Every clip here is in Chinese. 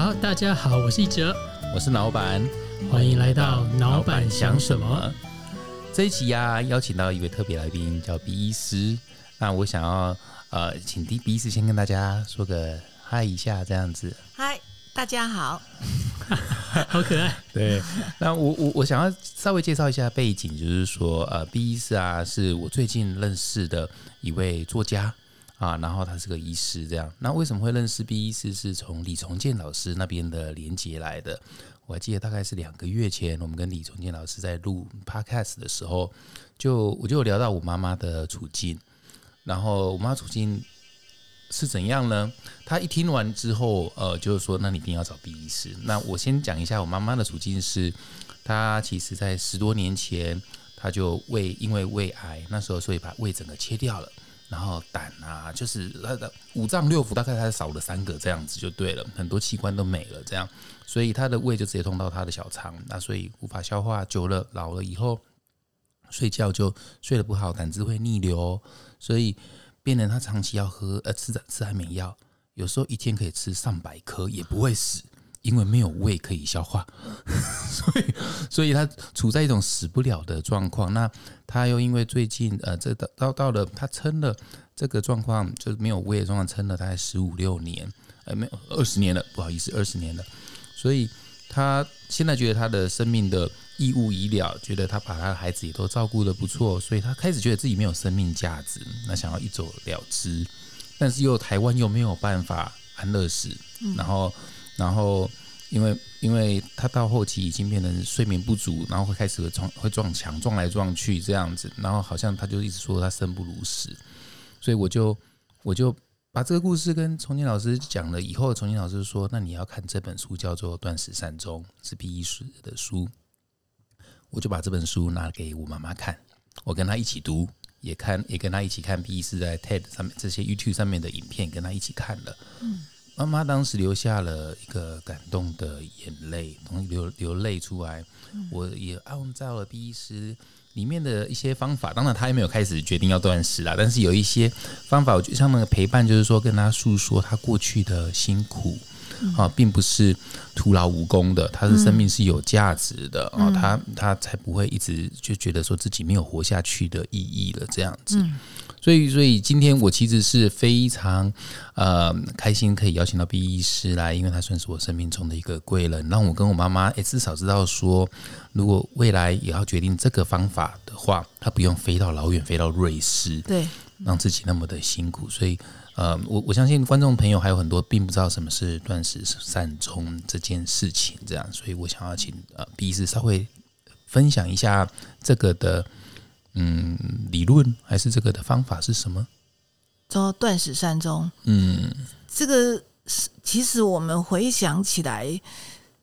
好，大家好，我是一哲，我是老板，欢迎来到老板想什么。这一期呀，邀请到一位特别来宾，叫 B 医师。那我想要呃，请 B 医师先跟大家说个嗨一下，这样子。嗨，大家好，好可爱。对，那我我我想要稍微介绍一下背景，就是说呃，B 医师啊，是我最近认识的一位作家。啊，然后他是个医师，这样。那为什么会认识 B 医师？是从李重建老师那边的连接来的。我还记得大概是两个月前，我们跟李重建老师在录 Podcast 的时候，就我就有聊到我妈妈的处境。然后我妈处境是怎样呢？她一听完之后，呃，就是说，那你一定要找 B 医师。那我先讲一下我妈妈的处境是，她其实在十多年前，她就胃因为胃癌，那时候所以把胃整个切掉了。然后胆啊，就是他的五脏六腑大概他少了三个这样子就对了，很多器官都没了这样，所以他的胃就直接通到他的小肠，那所以无法消化，久了老了以后睡觉就睡得不好，胆汁会逆流，所以病人他长期要喝呃吃吃安眠药，有时候一天可以吃上百颗也不会死。因为没有胃可以消化，所以所以他处在一种死不了的状况。那他又因为最近呃，这到到到了他撑了这个状况，就是没有胃的状况，撑了大概十五六年，呃，没有二十年了，不好意思，二十年了。所以他现在觉得他的生命的义务已了，觉得他把他的孩子也都照顾的不错，所以他开始觉得自己没有生命价值，那想要一走了之，但是又台湾又没有办法安乐死，然后。然后，因为因为他到后期已经变成睡眠不足，然后会开始会撞会撞墙撞来撞去这样子，然后好像他就一直说他生不如死，所以我就我就把这个故事跟重庆老师讲了以后，重庆老师说：“那你要看这本书，叫做《断食善终》，是 B 医师的书。”我就把这本书拿给我妈妈看，我跟他一起读，也看也跟他一起看 B 医师在 TED 上面这些 YouTube 上面的影片，跟他一起看了。嗯。妈妈当时流下了一个感动的眼泪，从流流泪出来。我也按照了 B 医师里面的一些方法，当然他还没有开始决定要断食啦，但是有一些方法，我觉得像那个陪伴，就是说跟他诉说他过去的辛苦啊，并不是徒劳无功的，他的生命是有价值的啊，他他才不会一直就觉得说自己没有活下去的意义了，这样子。所以，所以今天我其实是非常呃开心，可以邀请到 B 医师来，因为他算是我生命中的一个贵人，让我跟我妈妈诶至少知道说，如果未来也要决定这个方法的话，他不用飞到老远，飞到瑞士，对，让自己那么的辛苦。所以，呃，我我相信观众朋友还有很多并不知道什么是断食善终这件事情，这样，所以我想要请呃 B 医师稍微分享一下这个的。嗯，理论还是这个的方法是什么？叫断食善终。嗯，这个是其实我们回想起来，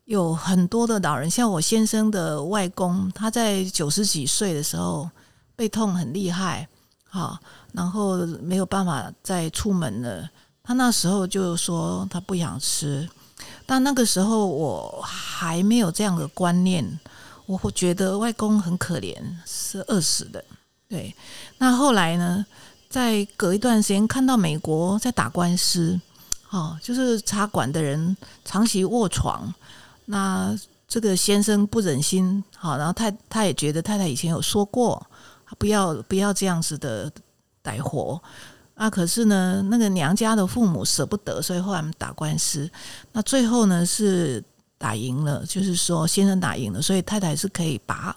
有很多的老人，像我先生的外公，他在九十几岁的时候背痛很厉害，好，然后没有办法再出门了。他那时候就说他不想吃，但那个时候我还没有这样的观念。我会觉得外公很可怜，是饿死的。对，那后来呢？在隔一段时间，看到美国在打官司，哦，就是茶馆的人长期卧床，那这个先生不忍心，好，然后太他也觉得太太以前有说过，不要不要这样子的歹活啊。可是呢，那个娘家的父母舍不得，所以后来打官司，那最后呢是。打赢了，就是说先生打赢了，所以太太是可以拔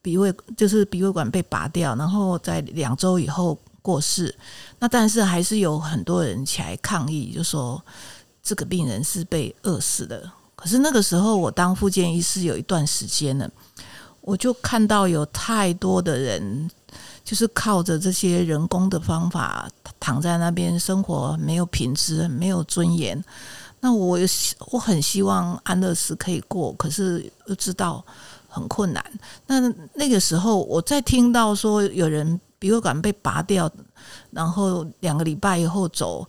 鼻胃，就是鼻胃管被拔掉，然后在两周以后过世。那但是还是有很多人起来抗议，就说这个病人是被饿死的。可是那个时候我当复健医师有一段时间了，我就看到有太多的人就是靠着这些人工的方法躺在那边生活，没有品质，没有尊严。那我我很希望安乐死可以过，可是又知道很困难。那那个时候，我在听到说有人鼻胃管被拔掉，然后两个礼拜以后走，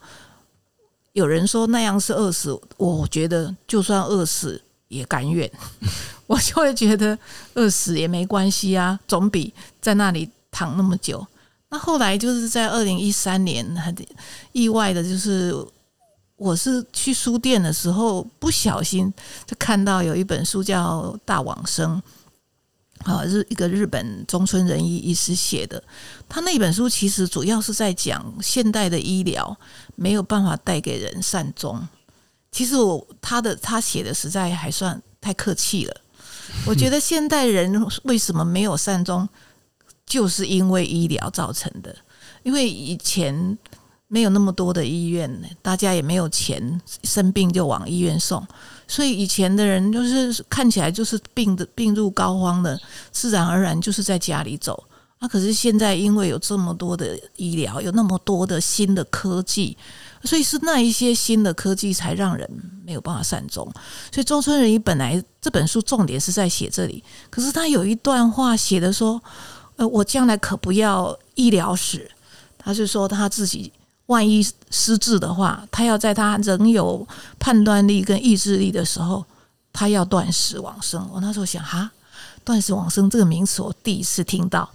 有人说那样是饿死，我觉得就算饿死也甘愿。我就会觉得饿死也没关系啊，总比在那里躺那么久。那后来就是在二零一三年，很意外的就是。我是去书店的时候不小心就看到有一本书叫《大往生》，啊，日一个日本中村仁一医师写的。他那本书其实主要是在讲现代的医疗没有办法带给人善终。其实我他的他写的实在还算太客气了。我觉得现代人为什么没有善终，就是因为医疗造成的。因为以前没有那么多的医院，大家也没有钱，生病就往医院送，所以以前的人就是看起来就是病的病入膏肓的，自然而然就是在家里走。那可是现在因为有这么多的医疗，有那么多的新的科技，所以是那一些新的科技才让人没有办法善终。所以周春仁本来这本书重点是在写这里，可是他有一段话写的说：“呃，我将来可不要医疗史。”他是说他自己万一失智的话，他要在他仍有判断力跟意志力的时候，他要断食往生。我那时候想，哈，断食往生这个名词我第一次听到。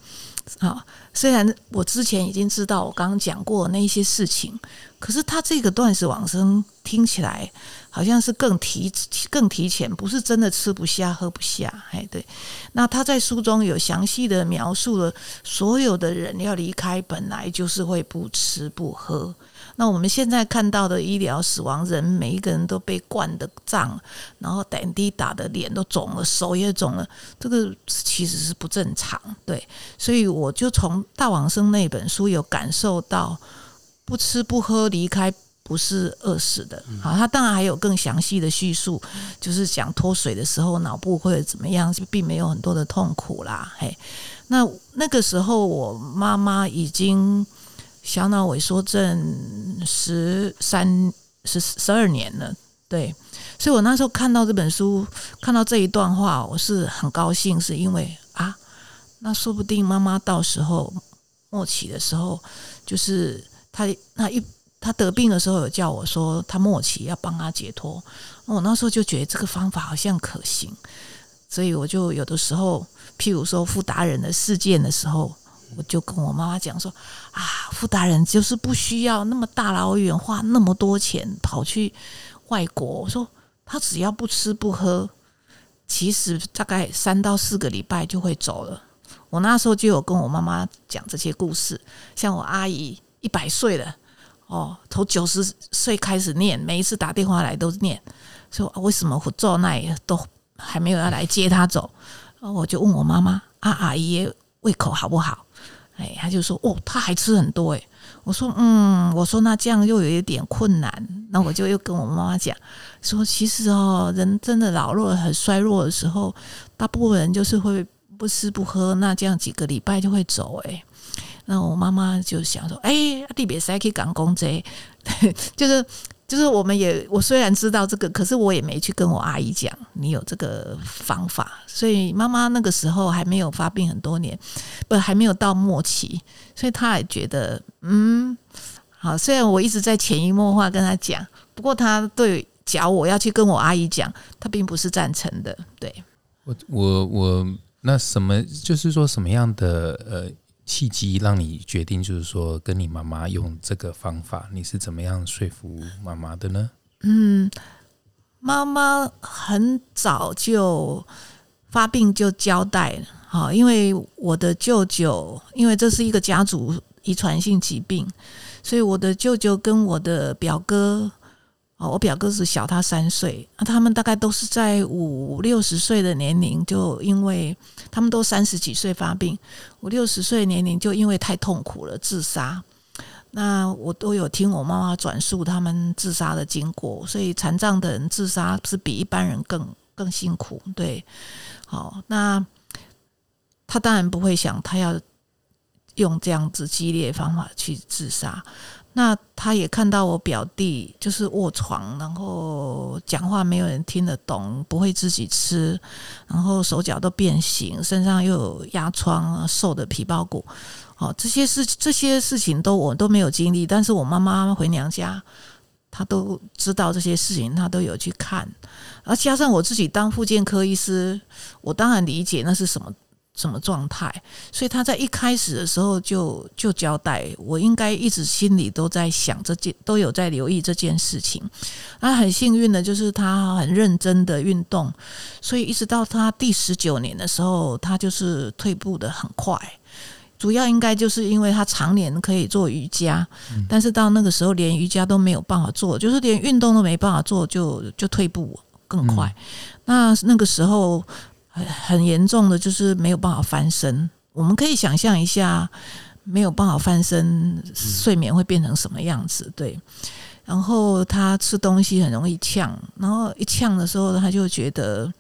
啊，虽然我之前已经知道我刚刚讲过那些事情，可是他这个断食往生听起来好像是更提更提前，不是真的吃不下喝不下。哎，对，那他在书中有详细的描述了所有的人要离开，本来就是会不吃不喝。那我们现在看到的医疗死亡人，每一个人都被灌的胀，然后点滴打的脸都肿了，手也肿了，这个其实是不正常。对，所以我就从大往生那本书有感受到，不吃不喝离开不是饿死的。好，他当然还有更详细的叙述，就是讲脱水的时候脑部会怎么样，并没有很多的痛苦啦。嘿，那那个时候我妈妈已经。小脑萎缩症十三十十二年了，对，所以我那时候看到这本书，看到这一段话，我是很高兴，是因为啊，那说不定妈妈到时候末期的时候，就是他那一他得病的时候，有叫我说他末期要帮他解脱，我那时候就觉得这个方法好像可行，所以我就有的时候，譬如说傅达人的事件的时候。我就跟我妈妈讲说啊，傅大人就是不需要那么大老远花那么多钱跑去外国。我说他只要不吃不喝，其实大概三到四个礼拜就会走了。我那时候就有跟我妈妈讲这些故事，像我阿姨一百岁了，哦，从九十岁开始念，每一次打电话来都念，说为什么我做那都还没有要来接他走？我就问我妈妈啊，阿姨胃口好不好？哎，他就说哦，他还吃很多哎。我说嗯，我说那这样又有一点困难。那我就又跟我妈妈讲说，其实哦，人真的老弱很衰弱的时候，大部分人就是会不吃不喝，那这样几个礼拜就会走哎。那我妈妈就想说，哎，地别塞去赶工贼，就是。就是我们也，我虽然知道这个，可是我也没去跟我阿姨讲你有这个方法，所以妈妈那个时候还没有发病很多年，不还没有到末期，所以她也觉得嗯好。虽然我一直在潜移默化跟她讲，不过她对讲我要去跟我阿姨讲，她并不是赞成的。对我我我那什么就是说什么样的呃。契机让你决定，就是说跟你妈妈用这个方法，你是怎么样说服妈妈的呢？嗯，妈妈很早就发病就交代了，好，因为我的舅舅，因为这是一个家族遗传性疾病，所以我的舅舅跟我的表哥。哦，我表哥是小他三岁，那他们大概都是在五六十岁的年龄，就因为他们都三十几岁发病，五六十岁年龄就因为太痛苦了自杀。那我都有听我妈妈转述他们自杀的经过，所以残障的人自杀是比一般人更更辛苦。对，好，那他当然不会想他要用这样子激烈方法去自杀。那他也看到我表弟就是卧床，然后讲话没有人听得懂，不会自己吃，然后手脚都变形，身上又有压疮啊，瘦的皮包骨。哦，这些事这些事情都我都没有经历，但是我妈妈回娘家，她都知道这些事情，她都有去看。而加上我自己当复健科医师，我当然理解那是什么什么状态，所以他在一开始的时候就就交代我，应该一直心里都在想这件，都有在留意这件事情。那很幸运的就是他很认真的运动，所以一直到他第十九年的时候，他就是退步的很快。主要应该就是因为他常年可以做瑜伽，但是到那个时候连瑜伽都没有办法做，就是连运动都没办法做，就就退步更快。那那个时候很很严重的就是没有办法翻身。我们可以想象一下，没有办法翻身，睡眠会变成什么样子？对。然后他吃东西很容易呛，然后一呛的时候，他就觉得。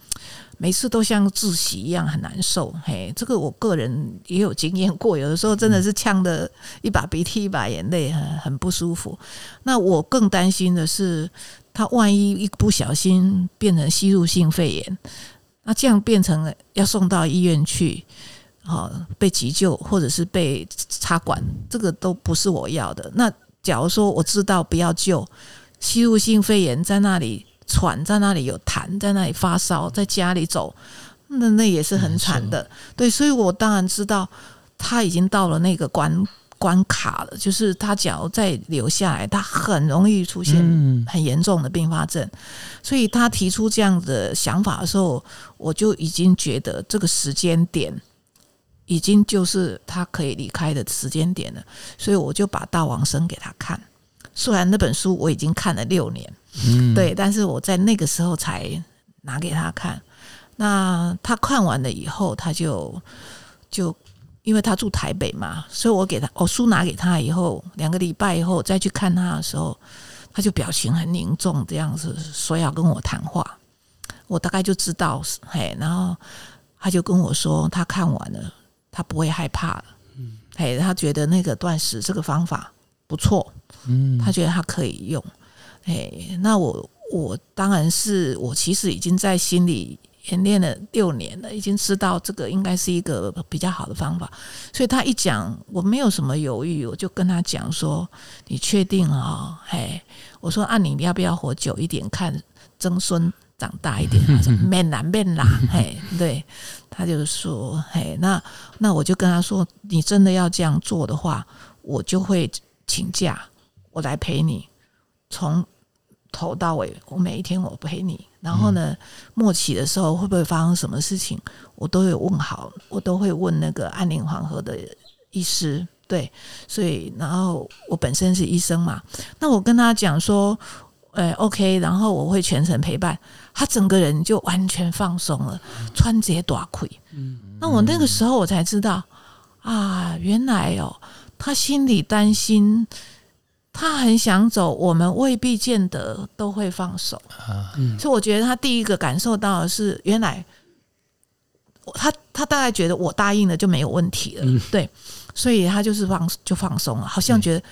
每次都像窒息一样很难受，嘿，这个我个人也有经验过，有的时候真的是呛的一把鼻涕一把眼泪，很很不舒服。那我更担心的是，他万一一不小心变成吸入性肺炎，那这样变成了要送到医院去，好被急救或者是被插管，这个都不是我要的。那假如说我知道不要救，吸入性肺炎在那里。喘在那里有痰，在那里发烧，在家里走，那那也是很惨的。对，所以我当然知道他已经到了那个关关卡了，就是他只要再留下来，他很容易出现很严重的并发症。所以他提出这样的想法的时候，我就已经觉得这个时间点已经就是他可以离开的时间点了。所以我就把《大王生》给他看，虽然那本书我已经看了六年。嗯，对，但是我在那个时候才拿给他看。那他看完了以后，他就就因为他住台北嘛，所以我给他我书拿给他以后，两个礼拜以后再去看他的时候，他就表情很凝重，这样子说要跟我谈话。我大概就知道，嘿，然后他就跟我说，他看完了，他不会害怕了。嗯，嘿，他觉得那个断食这个方法不错，嗯，他觉得他可以用。哎，那我我当然是我其实已经在心里演练了六年了，已经知道这个应该是一个比较好的方法。所以他一讲，我没有什么犹豫，我就跟他讲说：“你确定啊？”嘿，我说：“啊，你要不要活久一点，看曾孙长大一点？”他说：“面难面啦。”嘿，对，他就说：“嘿，那那我就跟他说，你真的要这样做的话，我就会请假，我来陪你从。”头到尾，我每一天我陪你。然后呢，末期的时候会不会发生什么事情，我都有问好，我都会问那个安宁黄河的医师。对，所以然后我本身是医生嘛，那我跟他讲说，呃，OK，然后我会全程陪伴他，整个人就完全放松了，穿结短裤。嗯，那我那个时候我才知道啊，原来哦，他心里担心。他很想走，我们未必见得都会放手。啊。所以我觉得他第一个感受到的是，原来他他大概觉得我答应了就没有问题了，对，所以他就是放就放松了，好像觉得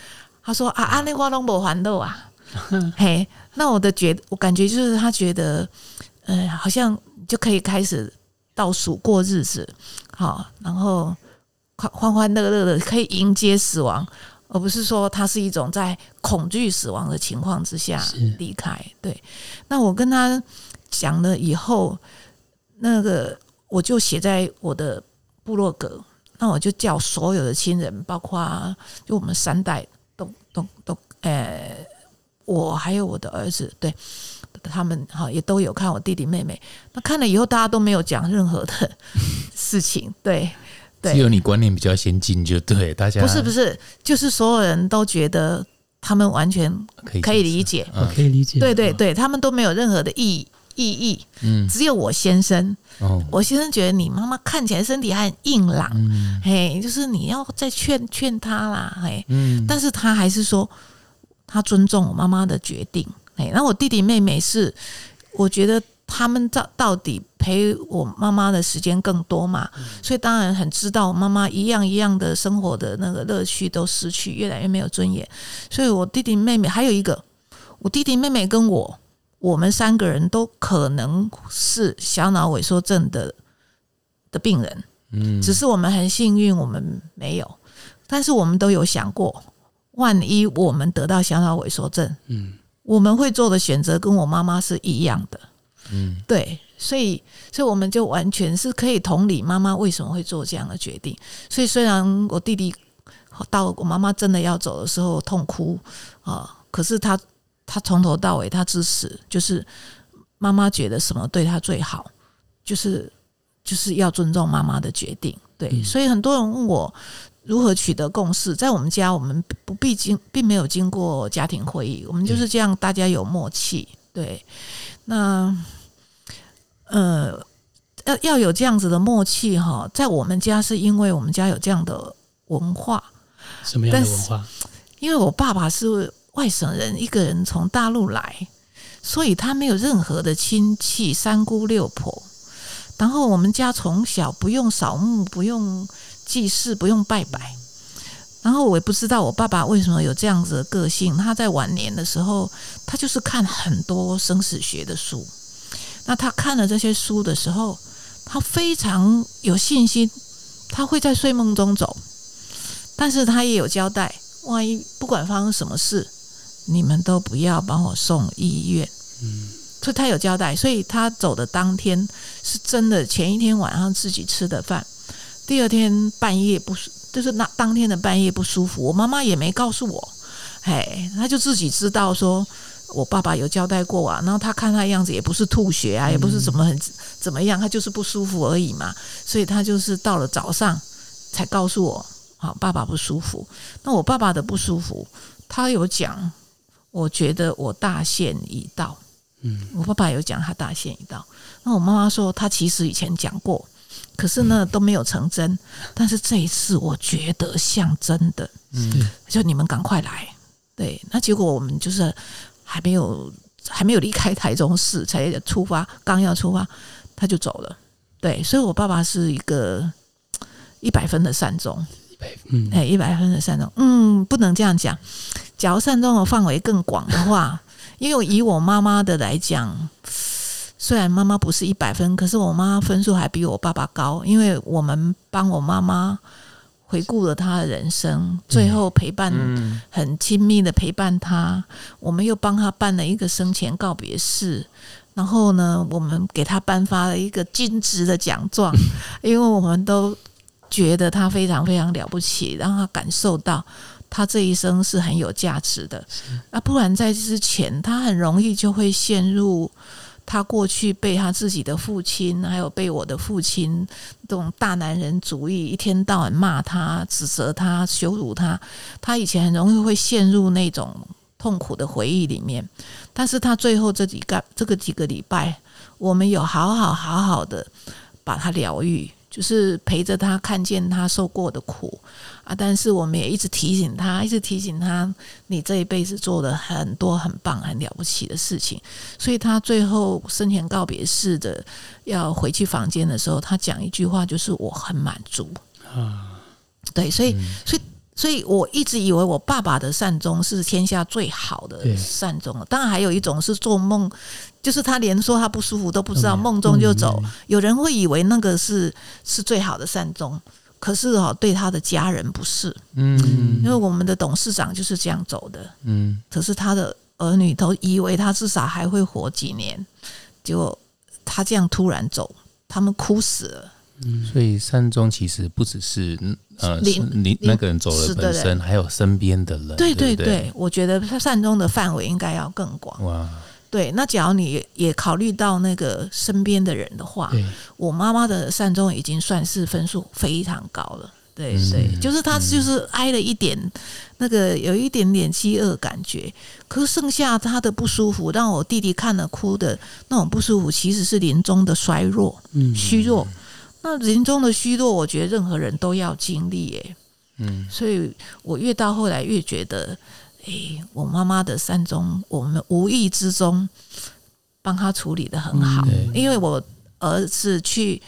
他说啊，阿内花龙博还豆啊，嘿，那我的觉我感觉就是他觉得，呃，好像就可以开始倒数过日子，好，然后欢欢欢乐乐的可以迎接死亡。而不是说他是一种在恐惧死亡的情况之下离开。对，那我跟他讲了以后，那个我就写在我的部落格，那我就叫所有的亲人，包括就我们三代都都都，呃，我还有我的儿子，对他们哈也都有看我弟弟妹妹。那看了以后，大家都没有讲任何的 事情，对。只有你观念比较先进，就对大家不是不是，就是所有人都觉得他们完全可以理解，可以理解，对对对，他们都没有任何的意意义，嗯，只有我先生，哦，我先生觉得你妈妈看起来身体还很硬朗，嘿，就是你要再劝劝他啦，嘿，嗯，但是他还是说他尊重我妈妈的决定，哎，那我弟弟妹妹是，我觉得。他们到到底陪我妈妈的时间更多嘛？所以当然很知道妈妈一样一样的生活的那个乐趣都失去，越来越没有尊严。所以我弟弟妹妹还有一个，我弟弟妹妹跟我，我们三个人都可能是小脑萎缩症的的病人。嗯，只是我们很幸运，我们没有。但是我们都有想过，万一我们得到小脑萎缩症，嗯，我们会做的选择跟我妈妈是一样的。嗯，对，所以，所以我们就完全是可以同理妈妈为什么会做这样的决定。所以，虽然我弟弟到我妈妈真的要走的时候痛哭啊，可是他他从头到尾他支持，就是妈妈觉得什么对他最好，就是就是要尊重妈妈的决定。对，所以很多人问我如何取得共识，在我们家我们不必经并没有经过家庭会议，我们就是这样，大家有默契。对，那。呃，要要有这样子的默契哈，在我们家是因为我们家有这样的文化，什么样的文化？因为我爸爸是外省人，一个人从大陆来，所以他没有任何的亲戚，三姑六婆。然后我们家从小不用扫墓，不用祭祀，不用拜拜。然后我也不知道我爸爸为什么有这样子的个性。他在晚年的时候，他就是看很多生死学的书。那他看了这些书的时候，他非常有信心，他会在睡梦中走。但是他也有交代，万一不管发生什么事，你们都不要把我送医院。嗯，所以他有交代，所以他走的当天是真的，前一天晚上自己吃的饭，第二天半夜不舒，就是那当天的半夜不舒服，我妈妈也没告诉我，哎，他就自己知道说。我爸爸有交代过啊，然后他看他样子也不是吐血啊，也不是怎么很怎么样，他就是不舒服而已嘛，所以他就是到了早上才告诉我，好，爸爸不舒服。那我爸爸的不舒服，他有讲，我觉得我大限已到。嗯，我爸爸有讲他大限已到。那我妈妈说，他其实以前讲过，可是呢都没有成真。但是这一次，我觉得像真的。嗯，就你们赶快来。对，那结果我们就是。还没有还没有离开台中市，才出发，刚要出发，他就走了。对，所以我爸爸是一个一百分的善终，一百分，哎，一百分的善终。嗯，不能这样讲。假如善终的范围更广的话，因为以我妈妈的来讲，虽然妈妈不是一百分，可是我妈分数还比我爸爸高，因为我们帮我妈妈。回顾了他的人生，最后陪伴很亲密的陪伴他，我们又帮他办了一个生前告别式，然后呢，我们给他颁发了一个金质的奖状，因为我们都觉得他非常非常了不起，让他感受到他这一生是很有价值的。啊，不然在之前，他很容易就会陷入。他过去被他自己的父亲，还有被我的父亲这种大男人主义，一天到晚骂他、指责他、羞辱他。他以前很容易会陷入那种痛苦的回忆里面。但是他最后这几个这个几个礼拜，我们有好好好好的把他疗愈。就是陪着他看见他受过的苦啊，但是我们也一直提醒他，一直提醒他，你这一辈子做了很多很棒、很了不起的事情。所以他最后生前告别式的要回去房间的时候，他讲一句话，就是我很满足啊。对，所以，所以。所以我一直以为我爸爸的善终是天下最好的善终当然还有一种是做梦，就是他连说他不舒服都不知道，梦中就走。有人会以为那个是是最好的善终，可是哦，对他的家人不是。嗯，因为我们的董事长就是这样走的。嗯，可是他的儿女都以为他至少还会活几年，结果他这样突然走，他们哭死了。嗯，所以善终其实不只是。呃，你那个人走了本身，还有身边的人。对对对，我觉得他善终的范围应该要更广。哇，对，那假如你也考虑到那个身边的人的话，我妈妈的善终已经算是分数非常高了。对对，就是他就是挨了一点那个有一点点饥饿感觉，可是剩下他的不舒服，让我弟弟看了哭的那种不舒服，其实是临终的衰弱、虚弱。那临终的虚弱，我觉得任何人都要经历耶。嗯，所以我越到后来越觉得，哎，我妈妈的善终，我们无意之中帮他处理的很好，因为我儿子去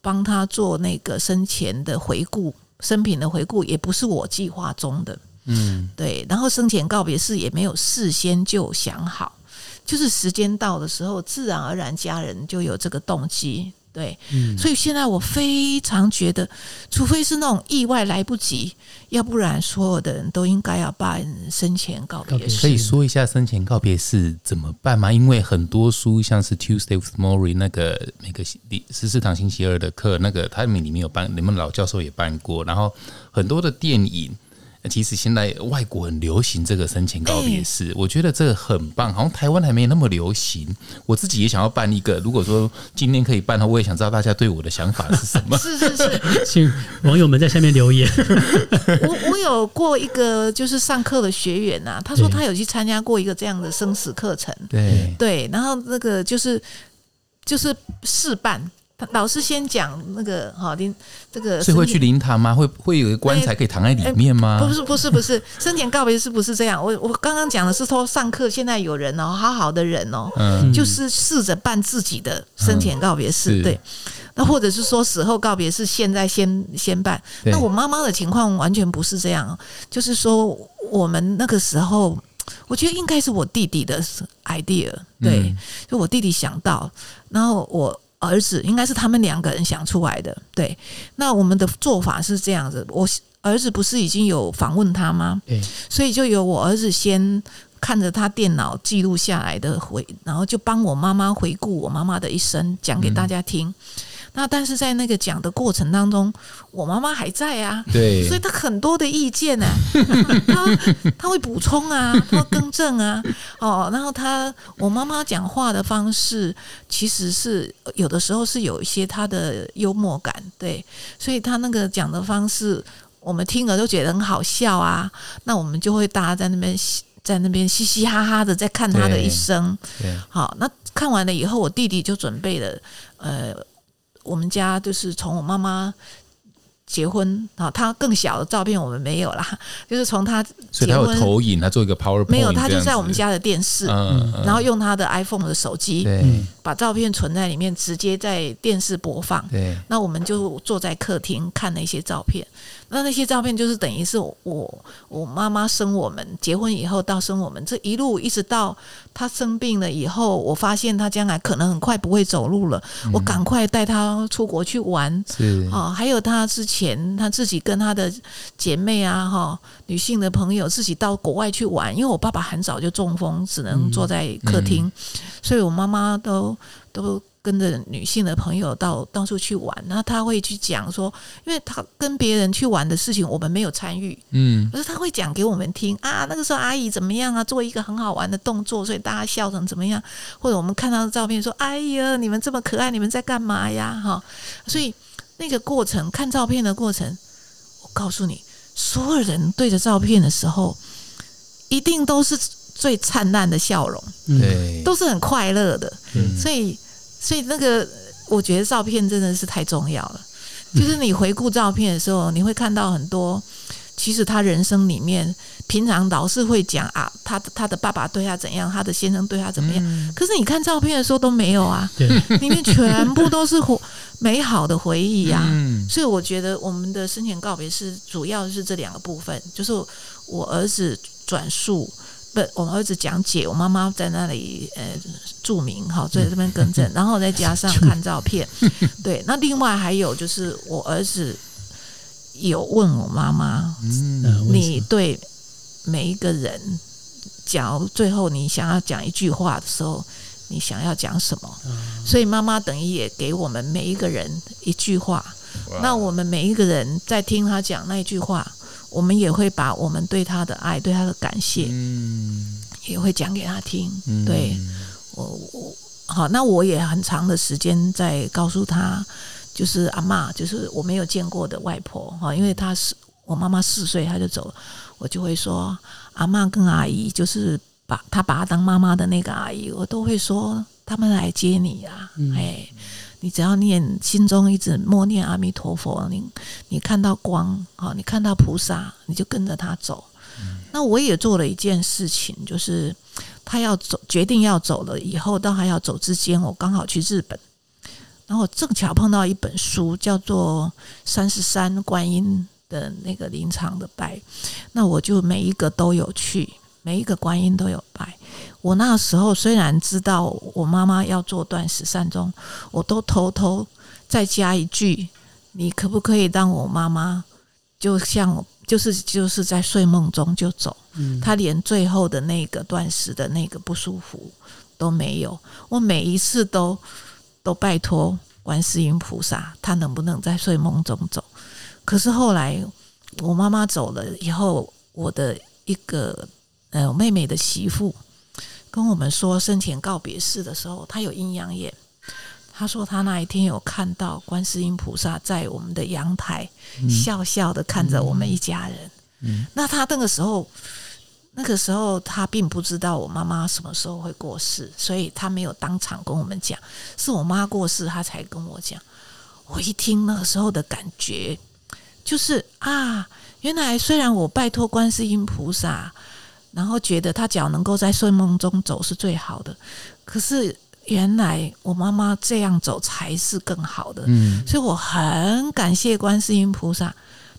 帮他做那个生前的回顾、生平的回顾，也不是我计划中的。嗯，对，然后生前告别式也没有事先就想好，就是时间到的时候，自然而然家人就有这个动机。对，嗯，所以现在我非常觉得，除非是那种意外来不及，要不然所有的人都应该要办生前告告别式。可以说一下生前告别式怎么办吗？因为很多书像是 Tuesday with Maury 那个每个十四堂星期二的课，那个他们里面有办，你们老教授也办过，然后很多的电影。其实现在外国很流行这个生前告别式，我觉得这个很棒，好像台湾还没那么流行。我自己也想要办一个，如果说今天可以办的话，我也想知道大家对我的想法是什么。是是是，请网友们在下面留言。我我有过一个就是上课的学员呐、他说他有去参加过一个这样的生死课程，对，对，然后那个就是就是试办，他老师先讲那个哈，灵这个所以会去灵堂吗？会会有一个棺材可以躺在里面吗？不是不是不是生前告别式不是这样，我我刚刚讲的是说上课现在有人哦，好好的人哦，嗯，就是试着办自己的生前告别式，是对。那或者是说死后告别式，现在先先办。那我妈妈的情况完全不是这样，就是说我们那个时候，我觉得应该是我弟弟的 idea，对，嗯就我弟弟想到，然后我儿子应该是他们两个人想出来的，对。那我们的做法是这样子，我儿子不是已经有访问他吗？对，所以就由我儿子先看着他电脑记录下来的回，然后就帮我妈妈回顾我妈妈的一生，讲给大家听。那但是在那个讲的过程当中，我妈妈还在啊，对，所以她很多的意见呢、他他会补充啊，她会更正啊，哦，然后她我妈妈讲话的方式其实是有的时候是有一些她的幽默感，对，所以她那个讲的方式，我们听了都觉得很好笑啊，那我们就会大家在那边嘻在那边嘻嘻哈哈的在看他的一生，对，好，那看完了以后，我弟弟就准备了，呃，我们家就是从我妈妈结婚啊，他更小的照片我们没有啦，就是从他所以他有结婚投影，他做一个 PowerPoint，没有，他就在我们家的电视，嗯，嗯。然后用他的 iPhone 的手机把照片存在里面，直接在电视播放。对，那我们就坐在客厅看那些照片，那那些照片就是等于是我我我妈妈生我们结婚以后到生我们这一路一直到他生病了以后，我发现他将来可能很快不会走路了，我赶快带他出国去玩。是，哦，还有他之前她自己跟他的姐妹啊，哈、女性的朋友自己到国外去玩，因为我爸爸很早就中风，只能坐在客厅，所以我妈妈都都跟着女性的朋友到到处去玩，然后她会去讲说，因为他跟别人去玩的事情我们没有参与，嗯，可是他会讲给我们听啊，那个时候阿姨怎么样啊，做一个很好玩的动作，所以大家笑成怎么样，或者我们看到的照片说，哎呀，你们这么可爱，你们在干嘛呀？哈，所以那个过程看照片的过程，我告诉你，所有人对着照片的时候，一定都是最灿烂的笑容，嗯，对，都是很快乐的。嗯所以，所以那个我觉得照片真的是太重要了。就是你回顾照片的时候，你会看到很多，其实他人生里面平常老是会讲啊，他他的爸爸对他怎样，他的先生对他怎么样。嗯。可是你看照片的时候都没有啊，里面全部都是回美好的回忆啊、嗯。所以我觉得我们的生前告别是主要是这两个部分，就是我儿子转述，不，我儿子讲解，我妈妈在那里呃注明，好，在这边更正，然后再加上看照片，对，那另外还有就是我儿子有问我妈妈，嗯。你对每一个人，假如最后你想要讲一句话的时候，你想要讲什么？所以妈妈等于也给我们每一个人一句话。那我们每一个人在听他讲那一句话，我们也会把我们对他的爱、对他的感谢，嗯，也会讲给他听。嗯对我，我好，那我也很长的时间在告诉他，就是阿妈，就是我没有见过的外婆哈，因为她是我妈妈四岁她就走了，我就会说阿嬷跟阿姨，就是把他把他当妈妈的那个阿姨，我都会说他们来接你啊，嗯哎。你只要念心中一直默念阿弥陀佛，你你看到光，好，你看到菩萨，你就跟着他走。那我也做了一件事情，就是他要走，决定要走了以后，到他要走之间，我刚好去日本，然后正巧碰到一本书，叫做《三十三观音的那个临场的拜》，那我就每一个都有去，每一个观音都有拜。我那时候虽然知道我妈妈要做断食善终，我都偷偷再加一句，你可不可以让我妈妈就像就是就是在睡梦中就走？嗯，她连最后的那个断食的那个不舒服都没有。我每一次都都拜托观世音菩萨，他能不能在睡梦中走？可是后来我妈妈走了以后，我的一个呃妹妹的媳妇跟我们说，生前告别式的时候，她有阴阳眼。她说她那一天有看到观世音菩萨在我们的阳台笑笑的看着我们一家人。嗯，那她那个时候，那个时候她并不知道我妈妈什么时候会过世，所以她没有当场跟我们讲。是我妈过世，她才跟我讲。我一听那个时候的感觉。就是啊，原来虽然我拜托观世音菩萨，然后觉得他脚能够在睡梦中走是最好的，可是原来我妈妈这样走才是更好的。嗯，所以我很感谢观世音菩萨，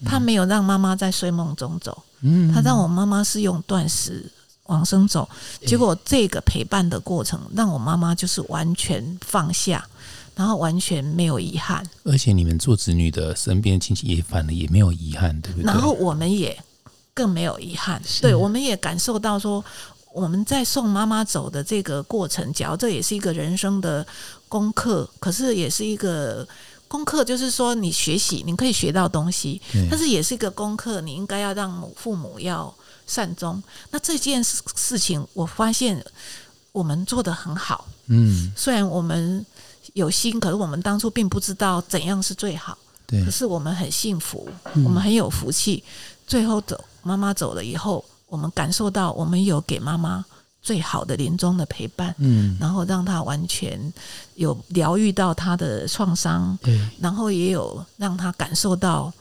他没有让妈妈在睡梦中走，嗯，他让我妈妈是用断食往生走，结果这个陪伴的过程让我妈妈就是完全放下。然后完全没有遗憾，而且你们做子女的身边亲戚也反了，也没有遗憾，对不对？然后我们也更没有遗憾，对，我们也感受到说，我们在送妈妈走的这个过程，假如这也是一个人生的功课，可是也是一个功课，就是说你学习，你可以学到东西，但是也是一个功课，你应该要让父母要善终。那这件事事情，我发现我们做的很好，嗯，虽然我们。有心，可是我们当初并不知道怎样是最好。对，可是我们很幸福，我们很有福气。最后走，妈妈走了以后，我们感受到我们有给妈妈最好的临终的陪伴。嗯，然后让她完全有疗愈到她的创伤。对，然后也有让她感受到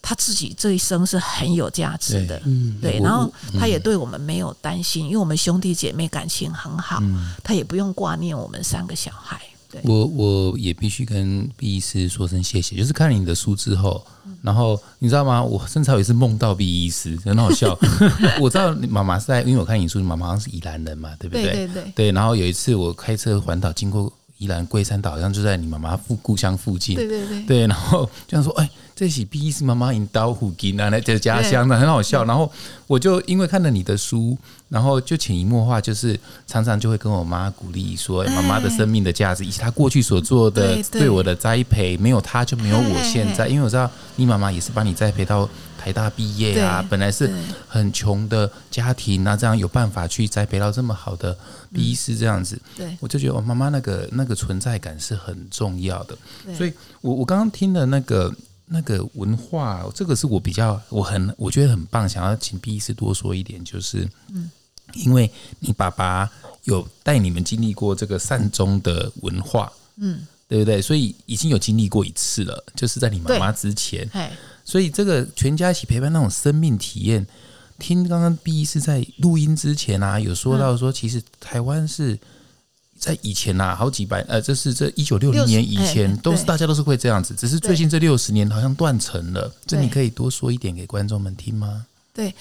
她自己这一生是很有价值的。嗯，对，然后她也对我们没有担心，因为我们兄弟姐妹感情很好，她也不用挂念我们三个小孩。我我也必须跟毕医师说声谢谢，就是看了你的书之后，然后你知道吗？我甚至有一次梦到毕医师，很好笑。我知道妈妈是在，因为我看你书，妈妈好像是宜兰人嘛，对不对？对对对。对，然后有一次我开车环岛经过宜兰龟山岛，好像就在你妈妈故故乡附近。对对对。对，然后就想说，哎。这是毕是妈妈引导虎金啊，那这家乡的很好笑。然后我就因为看了你的书，然后就潜移默化，就是常常就会跟我妈鼓励说，妈妈的生命的价值以及她过去所做的对我的栽培，没有她就没有我现在。因为我知道你妈妈也是把你栽培到台大毕业啊，本来是很穷的家庭啊，这样有办法去栽培到这么好的毕师这样子。对，我就觉得我妈妈那个那个存在感是很重要的。所以我我刚刚听的那个。那个文化，这个是我比较我很我觉得很棒，想要请毕医师多说一点，就是，嗯，因为你爸爸有带你们经历过这个善终的文化，嗯，对不对？所以已经有经历过一次了，就是在你妈妈之前，所以这个全家一起陪伴那种生命体验，听刚刚毕医师在录音之前啊，有说到说，其实台湾是。在以前呐，好几百呃，这是这一九六零年以前，都是大家都是会这样子，只是最近这六十年好像断层了。这你可以多说一点给观众们听吗？对，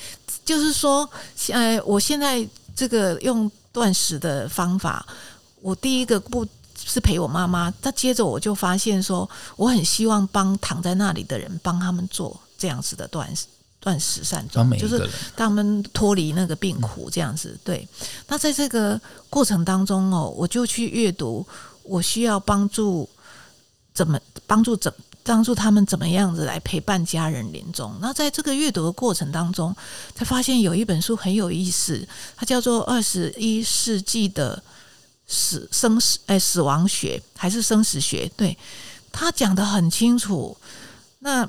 就是说，呃，我现在这个用断食的方法，我第一个步是陪我妈妈，那接着我就发现说，我很希望帮躺在那里的人，帮他们做这样子的断食。断食善终，就是他们脱离那个病苦这样子。对，那在这个过程当中哦，我就去阅读，我需要帮助怎么帮助怎帮助他们怎么样子来陪伴家人临终。那在这个阅读的过程当中，才发现有一本书很有意思，它叫做《二十一世纪的死生死哎死亡学还是生死学》？对，他讲的很清楚。那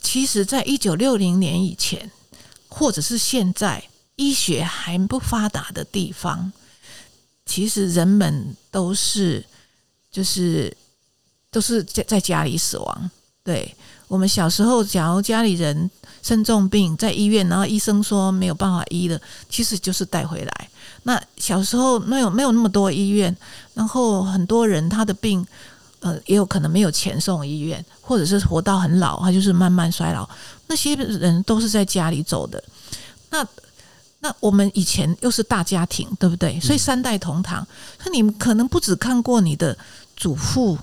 其实，在一九六零年以前，或者是现在，医学还不发达的地方，其实人们都是就是都是在在家里死亡。对我们小时候，假如家里人生重病在医院，然后医生说没有办法医了，其实就是带回来。那小时候没有没有那么多医院，然后很多人他的病。呃，也有可能没有钱送医院，或者是活到很老，他就是慢慢衰老。那些人都是在家里走的。那那我们以前又是大家庭，对不对？所以三代同堂。那你们可能不只看过你的祖父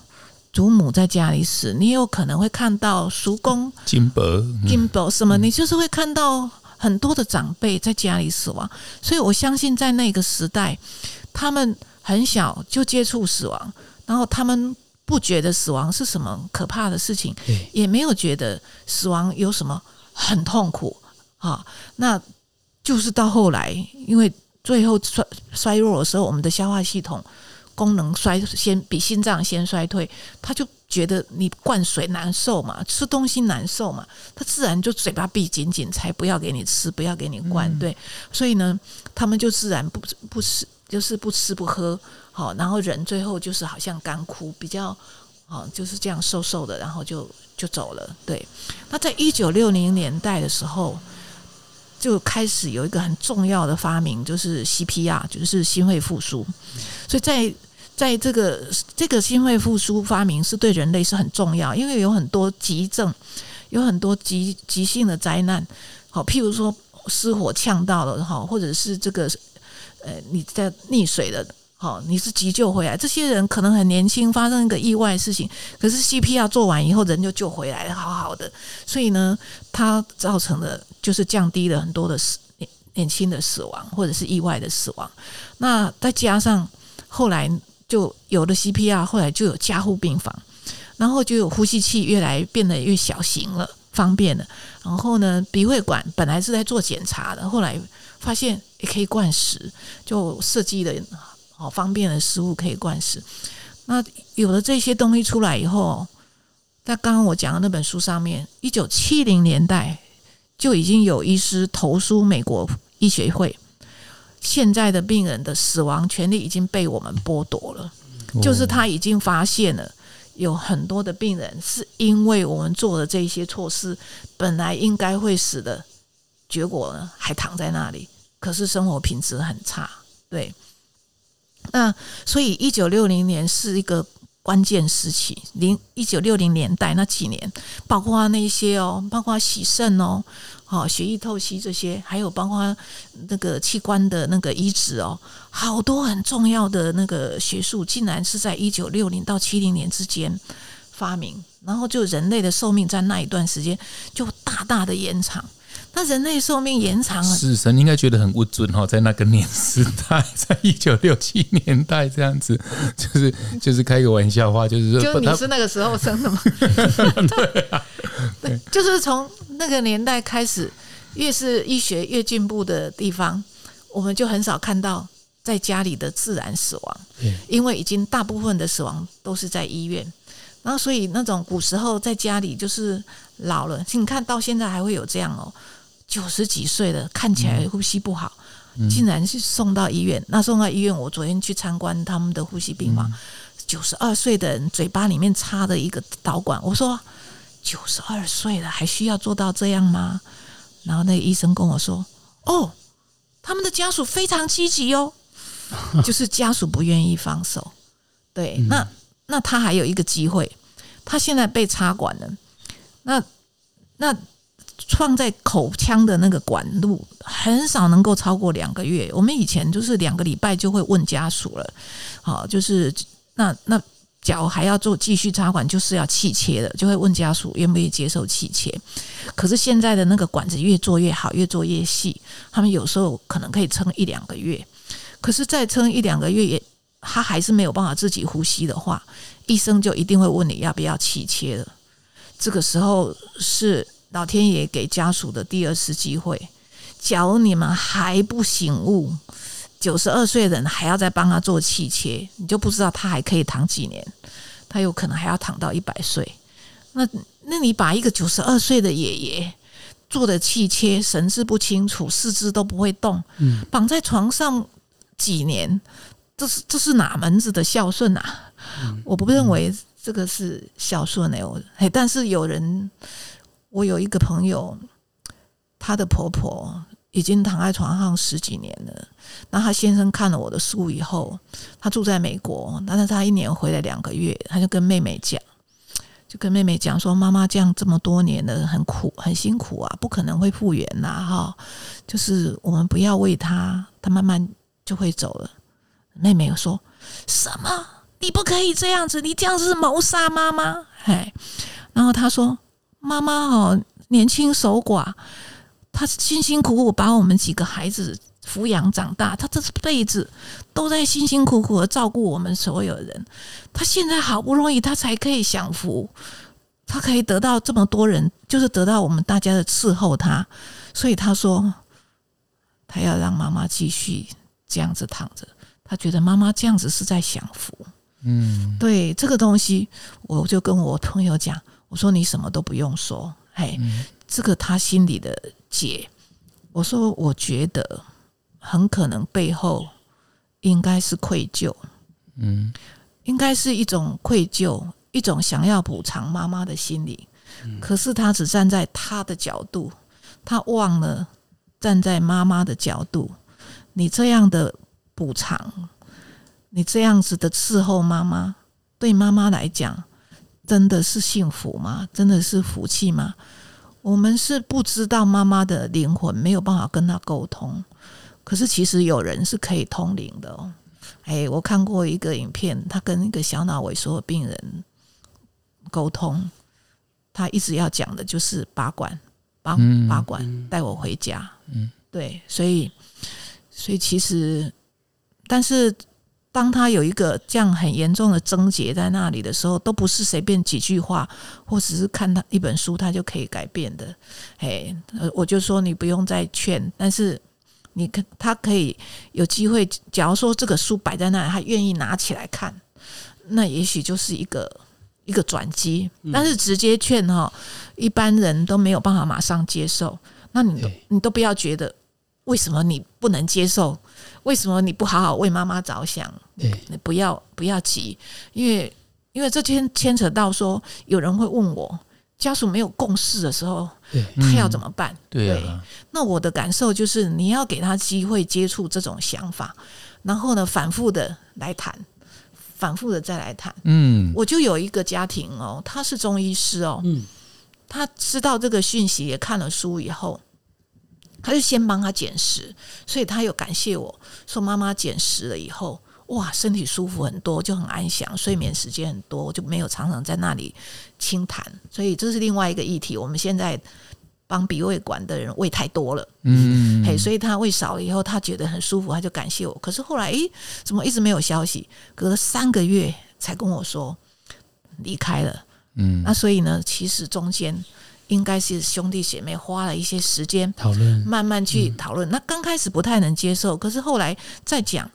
祖母在家里死，你有可能会看到叔公、金伯、金伯什么，你就是会看到很多的长辈在家里死亡。所以我相信，在那个时代，他们很小就接触死亡，然后他们不觉得死亡是什么可怕的事情，也没有觉得死亡有什么很痛苦啊。那就是到后来，因为最后衰衰弱的时候，我们的消化系统。功能衰先比心脏先衰退，他就觉得你灌水难受嘛，吃东西难受嘛，他自然就嘴巴闭紧紧，才不要给你吃，不要给你灌。对，所以呢，他们就自然不不吃，就是不吃不喝，好，然后人最后就是好像干枯，比较好就是这样瘦瘦的，然后就就走了。对，那在一九六零年代的时候，就开始有一个很重要的发明，就是 CPR，就是心肺复苏，所以在在这个这个心肺复苏发明是对人类是很重要，因为有很多急症，有很多急急性的灾难，好，譬如说失火呛到了哈，或者是这个呃你在溺水的，好，你是急救回来，这些人可能很年轻，发生一个意外事情，可是 CPR 做完以后人就救回来了，好好的，所以呢，它造成的就是降低了很多的死年年轻的死亡或者是意外的死亡，那再加上后来。就有了 CPR，后来就有加护病房，然后就有呼吸器越来变得越小型了，方便了。然后呢，鼻胃管本来是在做检查的，后来发现也可以灌食，就设计的好方便的食物可以灌食。那有了这些东西出来以后，在刚刚我讲的那本书上面，一九七零年代就已经有医师投诉美国医学会。现在的病人的死亡权利已经被我们剥夺了，就是他已经发现了有很多的病人是因为我们做的这些措施，本来应该会死的，结果呢还躺在那里，可是生活品质很差。对，那所以一九六零年是一个关键时期，零一九六零年代那几年，包括那些哦，包括洗肾哦。哦，血液透析这些，还有包括那个器官的那个移植哦，好多很重要的那个学术，竟然是在一九六零到七零年之间发明，然后就人类的寿命在那一段时间就大大的延长。那人类寿命延长了，死神应该觉得很不准哈，在那个年时代，在一九六七年代这样子，就是就是开个玩笑话，就是说，就你是那个时候生的吗？对啊，对，就是从那个年代开始，越是医学越进步的地方，我们就很少看到在家里的自然死亡，因为已经大部分的死亡都是在医院，然后所以那种古时候在家里就是老了，你看到现在还会有这样哦。九十几岁的看起来呼吸不好，竟然是送到医院。那送到医院，我昨天去参观他们的呼吸病房，九十二岁的人嘴巴里面插的一个导管。我说九十二岁了还需要做到这样吗？然后那个医生跟我说：“哦，他们的家属非常积极哦，就是家属不愿意放手。对，那那他还有一个机会，他现在被插管了。那那。”放在口腔的那个管路很少能够超过两个月。我们以前就是两个礼拜就会问家属了，好，就是那那脚还要做继续插管，就是要气切的，就会问家属愿不愿意接受气切。可是现在的那个管子越做越好，越做越细，他们有时候可能可以撑一两个月。可是再撑一两个月，也他还是没有办法自己呼吸的话，医生就一定会问你要不要气切了。这个时候是。老天爷给家属的第二次机会，假如你们还不醒悟，九十二岁的人还要再帮他做气切，你就不知道他还可以躺几年，他有可能还要躺到一百岁。那那你把一个九十二岁的爷爷做的气切，神志不清楚，四肢都不会动，绑在床上几年，这是这是哪门子的孝顺啊？我不认为这个是孝顺哎，我嘿，但是有人。我有一个朋友，她的婆婆已经躺在床上十几年了。那她先生看了我的书以后，他住在美国，但是他一年回来两个月，他就跟妹妹讲，就跟妹妹讲说：“妈妈这样这么多年了，很苦，很辛苦啊，不可能会复原呐，哈，就是我们不要喂他，他慢慢就会走了。”妹妹又说什么？你不可以这样子，你这样子是谋杀妈妈。”哎，然后他说：“妈妈哦，年轻守寡，她辛辛苦苦把我们几个孩子抚养长大，她这辈子都在辛辛苦苦的照顾我们所有人。她现在好不容易，她才可以享福，她可以得到这么多人，就是得到我们大家的伺候她。所以她说，她要让妈妈继续这样子躺着，她觉得妈妈这样子是在享福。嗯，对这个东西，我就跟我朋友讲，我说你什么都不用说，嘿，这个他心里的结，我说我觉得很可能背后应该是愧疚，嗯，应该是一种愧疚，一种想要补偿妈妈的心理，可是他只站在他的角度，他忘了站在妈妈的角度，你这样的补偿。你这样子的伺候妈妈，对妈妈来讲，真的是幸福吗？真的是福气吗？我们是不知道妈妈的灵魂，没有办法跟她沟通。可是其实有人是可以通灵的哦。哎，我看过一个影片，他跟一个小脑萎缩的病人沟通，他一直要讲的就是拔管，拔拔管，带我回家。嗯，对，所以，所以其实，但是。当他有一个这样很严重的症结在那里的时候，都不是随便几句话，或者是看他一本书，他就可以改变的。哎，我就说你不用再劝，但是你可他可以有机会。假如说这个书摆在那里，他愿意拿起来看，那也许就是一个一个转机。但是直接劝哈，一般人都没有办法马上接受。那你你都不要觉得为什么你不能接受。为什么你不好好为妈妈着想？对，你不要不要急，因为因为这牵牵扯到说，有人会问我，家属没有共识的时候，他要怎么办？对，那我的感受就是，你要给他机会接触这种想法，然后呢，反复的来谈，反复的再来谈。嗯，我就有一个家庭哦，他是中医师哦，嗯，他知道这个讯息，也看了书以后。他就先帮他减食，所以他有感谢我说妈妈减食了以后，哇，身体舒服很多，就很安详，睡眠时间很多，就没有常常在那里轻谈。所以这是另外一个议题。我们现在帮鼻胃管的人喂太多了，嗯，嘿，所以他喂少了以后，他觉得很舒服，他就感谢我。可是后来，诶，怎么一直没有消息？隔了三个月才跟我说离开了，嗯，那所以呢，其实中间。应该是兄弟姐妹花了一些时间讨论，慢慢去讨论。那刚开始不太能接受，可是后来再讲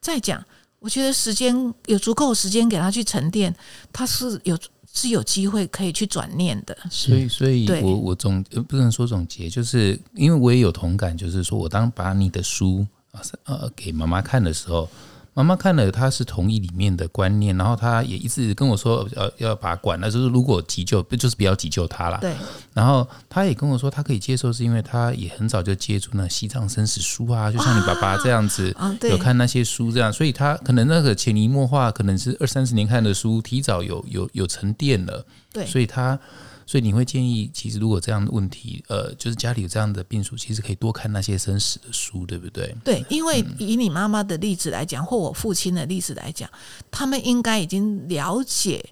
再讲，我觉得时间有足够时间给他去沉淀，他是有是有机会可以去转念的。所以，所以我我总不能说总结，就是因为我也有同感，就是说我当把你的书啊呃给妈妈看的时候。妈妈看了，她是同意里面的观念，然后她也一直跟我说，呃，要把管，那就是如果急救，不就是不要急救她了。对。然后她也跟我说，她可以接受，是因为她也很早就接触那西藏生死书啊，就像你爸爸这样子，有看那些书这样，所以她可能那个潜移默化，可能是二三十年看的书，提早有有有沉淀了。对。所以她。所以你会建议，其实如果这样的问题，呃，就是家里有这样的病属，其实可以多看那些生死的书，对不对？对，因为以你妈妈的例子来讲，或我父亲的例子来讲，他们应该已经了解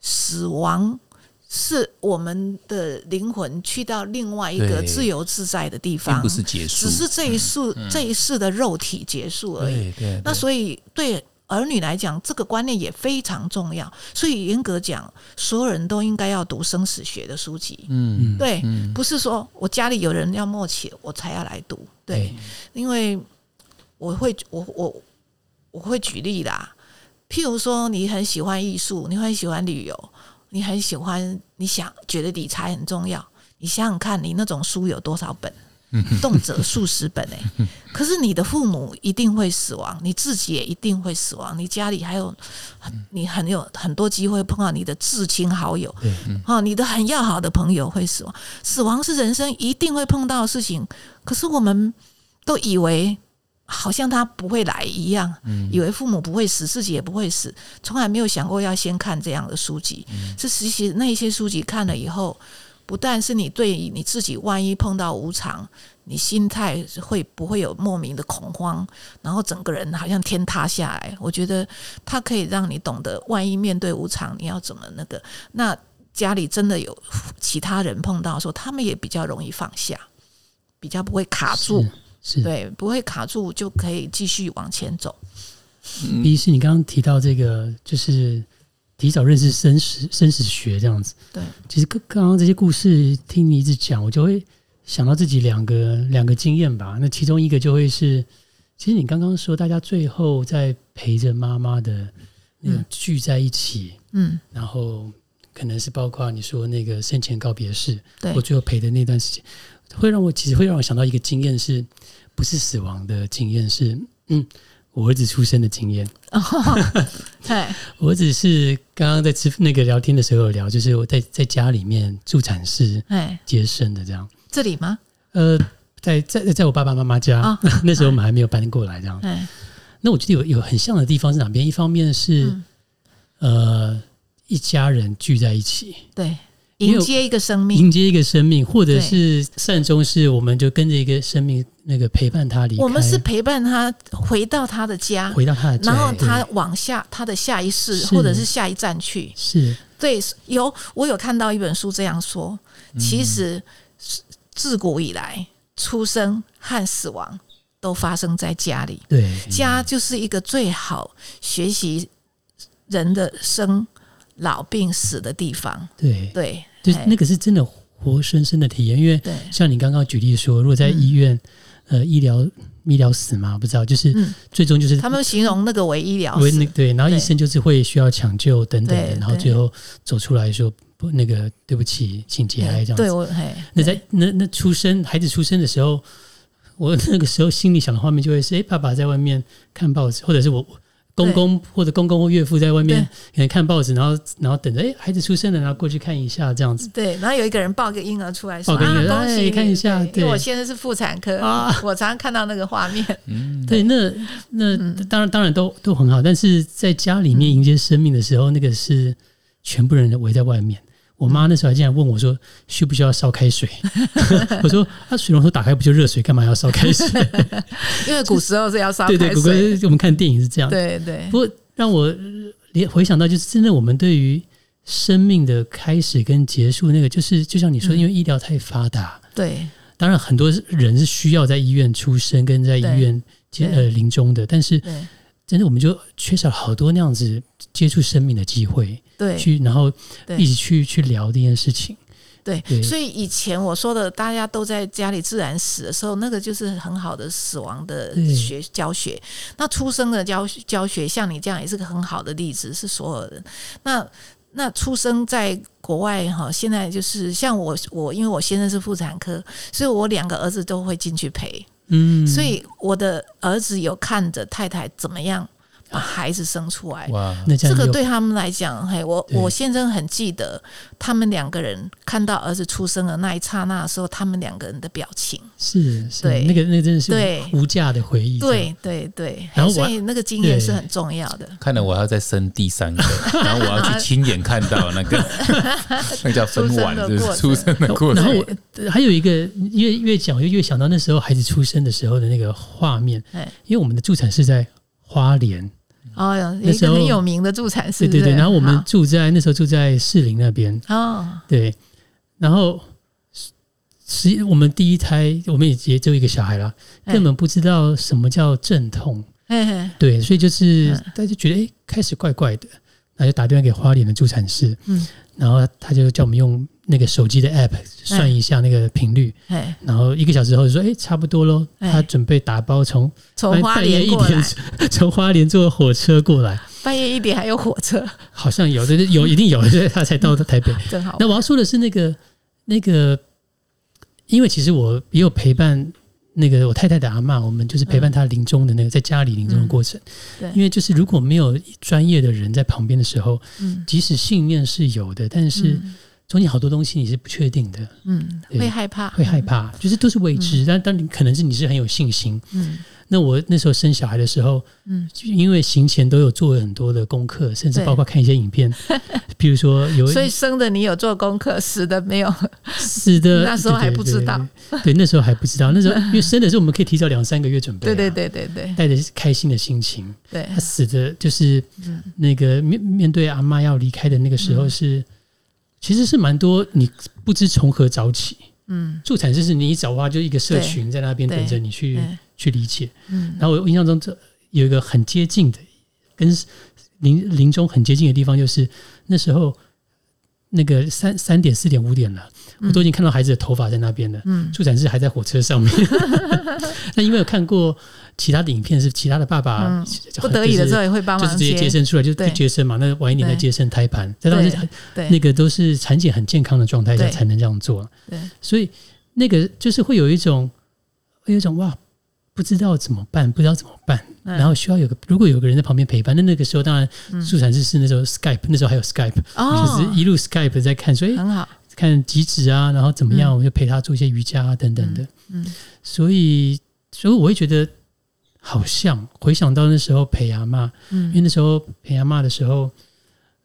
死亡是我们的灵魂去到另外一个自由自在的地方，不是结束，只是这一世这一世的肉体结束而已对。那所以对。儿女来讲，这个观念也非常重要，所以严格讲，所有人都应该要读生死学的书籍。嗯，对，不是说我家里有人要默契，我才要来读。对，因为我会，我我我会举例啦。譬如说，你很喜欢艺术，你很喜欢旅游，你很喜欢，你想觉得理财很重要，你想想看，你那种书有多少本？动辄数十本哎，可是你的父母一定会死亡，你自己也一定会死亡，你家里还有你很有很多机会碰到你的至亲好友，啊，你的很要好的朋友会死亡，死亡是人生一定会碰到的事情。可是我们都以为好像他不会来一样，以为父母不会死，自己也不会死，从来没有想过要先看这样的书籍。是实习那一些书籍看了以后。不但是你对你自己，万一碰到无常，你心态会不会有莫名的恐慌，然后整个人好像天塌下来。我觉得它可以让你懂得，万一面对无常，你要怎么那个。那家里真的有其他人碰到的时候，他们也比较容易放下，比较不会卡住，是对，不会卡住就可以继续往前走。第一是你刚刚提到这个，就是提早认识生死生死学这样子。对，其实刚刚刚这些故事听你一直讲，我就会想到自己两个两个经验吧。那其中一个就会是，其实你刚刚说大家最后在陪着妈妈的那种聚在一起，嗯，然后可能是包括你说那个生前告别式，对我最后陪的那段时间，会让我其实会让我想到一个经验是，不是死亡的经验是，嗯，我儿子出生的经验。对，我儿子是刚刚在吃那个聊天的时候有聊，就是我在在家里面助产室哎，接生的这样。这里吗？呃，在在在我爸爸妈妈家，啊 那时候我们还没有搬过来这样。哎，那我觉得有有很像的地方是哪边？一方面是、嗯呃一家人聚在一起，对，迎接一个生命。迎接一个生命，或者是善终是我们就跟着一个生命那个陪伴他离开，我们是陪伴他回到他的家，回到他的家，然后他往下他的下一世或者是下一站去。是。对，有我有看到一本书这样说，嗯。其实自古以来，出生和死亡都发生在家里，对。家就是一个最好学习人的生老病死的地方。对，对，就是那个是真的活生生的体验，因为对，像你刚刚举例说，如果在医院，呃，医疗医疗死嘛，不知道，就是嗯。最终就是他们形容那个为医疗死。为那对，然后医生就是会需要抢救等等的然后最后走出来说不，那个对不起，请节哀这样子。对我嘿，那在那那出生孩子出生的时候，我那个时候心里想的画面就会是，哎，爸爸在外面看报纸，或者是我。公公或者公公或岳父在外面可能看报纸，然后然后等着，哎，孩子出生了，然后过去看一下这样子。对，然后有一个人抱个婴儿出来说：“抱个婴儿啊，恭喜哎看一下因为我现在是妇产科，啊。我常常看到那个画面。对，那那当然当然都都很好，但是在家里面迎接生命的时候，那个是全部人围在外面。我妈那时候还竟然问我说：“需不需要烧开水？” 我说：“啊，水龙头打开不就热水，干嘛要烧开水 因为古时候是要？”烧开水对对。我们看电影是这样。对对不过让我连回想到，就是真的我们对于生命的开始跟结束，那个就是就像你说，因为医疗太发达，对当然很多人是需要在医院出生跟在医院接呃临终的，但是对真的我们就缺少好多那样子接触生命的机会，对去然后一起去去聊这件事情。对对所以以前我说的，大家都在家里自然死的时候，那个就是很好的死亡的学教学。那出生的教教学，像你这样也是个很好的例子，是所有人。那那出生在国外哈，现在就是像我我，因为我先生是妇产科，所以我两个儿子都会进去陪。嗯，所以我的儿子有看着太太怎么样把孩子生出来。哇，这个那这样就对他们来讲，嘿，我我先生很记得他们两个人看到儿子出生的那一刹那的时候，他们两个人的表情。是是对那个那个真的是对无价的回忆。对对对，然后我所以那个经验是很重要的。看来我要再生第三个，然后我要去亲眼看到那个，那叫分晚，就是出生的过程。然后还有一个越越讲，我就越想到那时候孩子出生的时候的那个画面，哎，因为我们的助产是在花莲，哦，有那时候一个很有名的助产士，对对对，然后我们住在那时候住在士林那边，哦，对，然后实际我们第一胎我们也也只有一个小孩啦，哎。根本不知道什么叫阵痛，嘿嘿，对，所以就是嗯。大家就觉得哎、诶开始怪怪的，那就打电话给花莲的助产士，嗯，然后他就叫我们用那个手机的 app 算一下那个频率，嘿，然后一个小时后就说哎、诶差不多喽，哎他准备打包从从花莲一点 从花莲坐火车过来，半夜一点还有火车，好像有，对对，有一定有，所 以他才到台北。真好。那我要说的是那个那个，因为其实我也有陪伴那个我太太的阿嬷，我们就是陪伴她临终的那个在家里临终的过程。因为就是如果没有专业的人在旁边的时候，嗯，即使信念是有的，但是嗯中间好多东西你是不确定的，嗯，会害怕，会害怕，就是都是未知。但但你可能是你是很有信心。嗯。那我那时候生小孩的时候，嗯，就因为行前都有做很多的功课，甚至包括看一些影片，比如说有所以生的你有做功课，死的没有。死的，那时候还不知道。对，那时候还不知道。那时候 因为生的时候我们可以提早两三个月准备、啊，对对对对对带着开心的心情。对。他死的就是嗯。那个面面对阿妈要离开的那个时候是，其实是蛮多你不知从何找起。嗯助产士是你一找话，就一个社群在那边等着你去去理解。嗯然后我印象中这有一个很接近的，跟临临终很接近的地方，就是那时候那个三三点、四点、五点了，我都已经看到孩子的头发在那边了。嗯助产士还在火车上面。那因为有看过其他的影片，是其他的爸爸、嗯不得已的时候也会帮忙就是直接接接，生出来，就对就接生嘛。那晚一点再接生胎盘，在当时对那个都是产检很健康的状态下才能这样做。对所以那个就是会有一种，会有一种哇，不知道怎么办，不知道怎么办，嗯然后需要有个如果有个人在旁边陪伴，那那个时候当然嗯助产士是那时候 Skype，那时候还有 Skype，、哦，就是一路 Skype 在看，所以很好，看极指啊，然后怎么样，我就陪他做一些瑜伽啊等等的。嗯所以，所以我会觉得好像回想到那时候陪阿妈，因为嗯那时候陪阿妈的时候，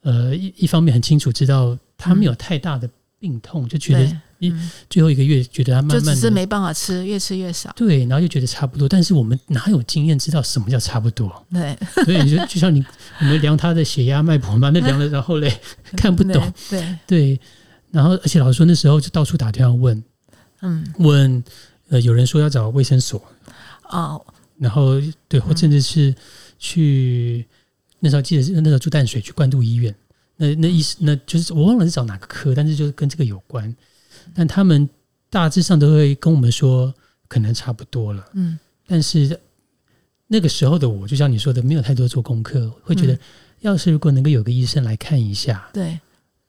呃，一一方面很清楚知道他没有太大的病痛，就觉得，一嗯。最后一个月觉得她就慢慢是没办法吃，越吃越少，对，然后就觉得差不多，但是我们哪有经验知道什么叫差不多？对，所以你就就像你我们量他的血压、脉搏嘛，那量了然后嘞 看不懂，对，对，对，然后而且老实说那时候就到处打电话问嗯，问，呃，有人说要找卫生所，哦，然后对，或嗯甚至是去那时候记得是那时候住淡水去关渡医院，那那医生那就是我忘了是找哪个科，但是就是跟这个有关，但他们大致上都会跟我们说可能差不多了，嗯。但是那个时候的我，就像你说的，没有太多做功课，会觉得嗯。要是如果能够有个医生来看一下，对，嗯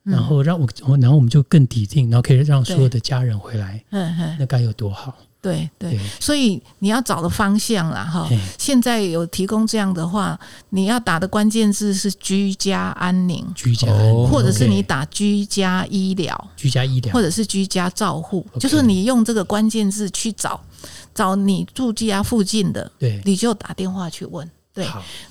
然后让我，然后我们就更抵定，然后可以让所有的家人回来，嗯嗯，那该有多好？对对。对，，所以你要找的方向啦，哈嘿。现在有提供这样的话，你要打的关键字是居家安宁，居家哦或者是你打居家医疗，居家医疗。或，者是居家照护，就是你用这个关键字去找找你住家附近的，对，你就打电话去问。对，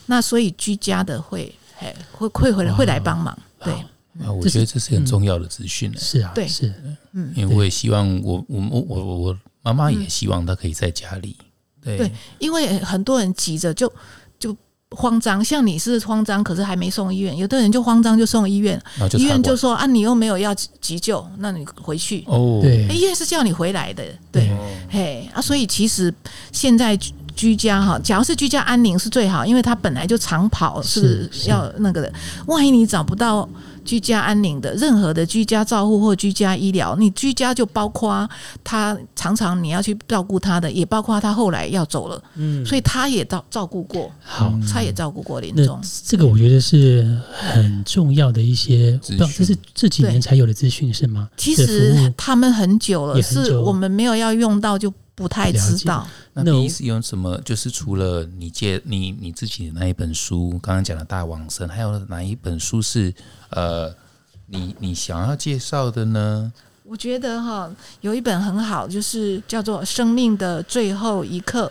那所以居家的会嘿会会会会来帮忙。对，啊，我觉得这是很重要的资讯呢，是啊，对是，嗯，因为我也希望我我我我我妈妈也希望她可以在家里，对。对因为很多人急着就就慌张，像你是慌张，可是还没送医院，有的人就慌张就送医院，医院就说啊，你又没有要急救，那你回去。哦，对。哎，医院是叫你回来的，对，哦。嘿啊，所以其实现在居居家哈，假如是居家安宁是最好，因为他本来就长跑是要那个的。万一你找不到居家安宁的任何的居家照护或居家医疗，你居家就包括他常常你要去照顾他的，也包括他后来要走了，嗯，所以他也照照顾过，好，他也照顾过临那终。这个我觉得是很重要的一些，不知道这是这几年才有的资讯是吗？其实他们很久了，是我们没有要用到就不太知道。那那我第一是有什么？就是除了你借你你自己的那一本书，刚刚讲的大王生，还有哪一本书是呃，你你想要介绍的呢？我觉得哈，有一本很好，就是叫做《生命的最后一刻》，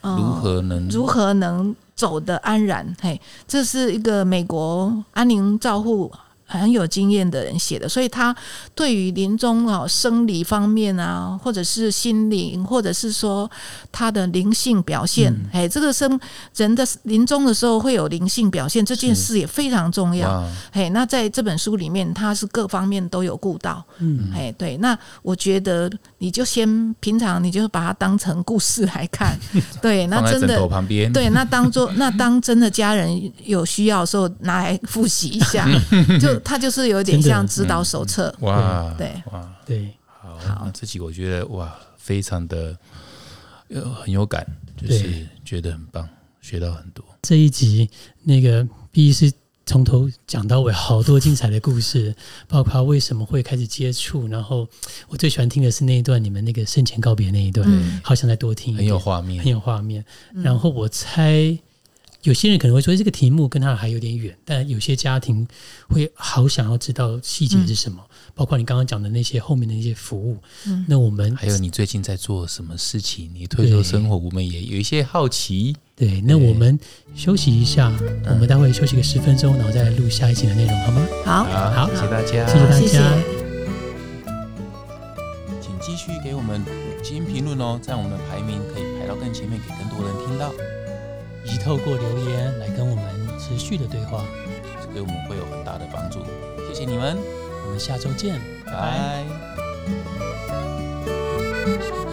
嗯如何能如何能走得安然？嘿，这是一个美国安宁照护很有经验的人写的，所以他对于临终啊生理方面啊，或者是心灵，或者是说他的灵性表现，嗯哎、这个生人的临终的时候会有灵性表现，这件事也非常重要。哇？嘿，那在这本书里面，他是各方面都有顾到。嗯，哎，对，那我觉得你就先平常你就把它当成故事来看，对，那真的旁边，对，那当做那当真的家人有需要的时候拿来复习一下，就它就是有点像指导手册。哇，对。哇，对，好，好。那这集我觉得哇，非常的有很有感，就是觉得很棒，学到很多。这一集那个 B 是从头讲到尾，好多精彩的故事，包括为什么会开始接触，然后我最喜欢听的是那一段你们那个生前告别那一段，嗯。好想再多听很有画面。很，有画面。然后我猜有些人可能会说这个题目跟他还有点远，但有些家庭会好想要知道细节是什么，包括你刚刚讲的那些后面的那些服务。嗯，那我们还有你最近在做什么事情？你退休生活，我们也有一些好奇。对，那我们休息一下，我们待会休息个十分钟，然后再来录下一集的内容，好吗？好，好，谢谢大家，谢谢大家，请继续给我们五星评论哦，这样我们的排名可以排到更前面，给更多人听到，以及透过留言来跟我们持续的对话。对我们会有很大的帮助。谢谢你们。我们下周见拜。拜。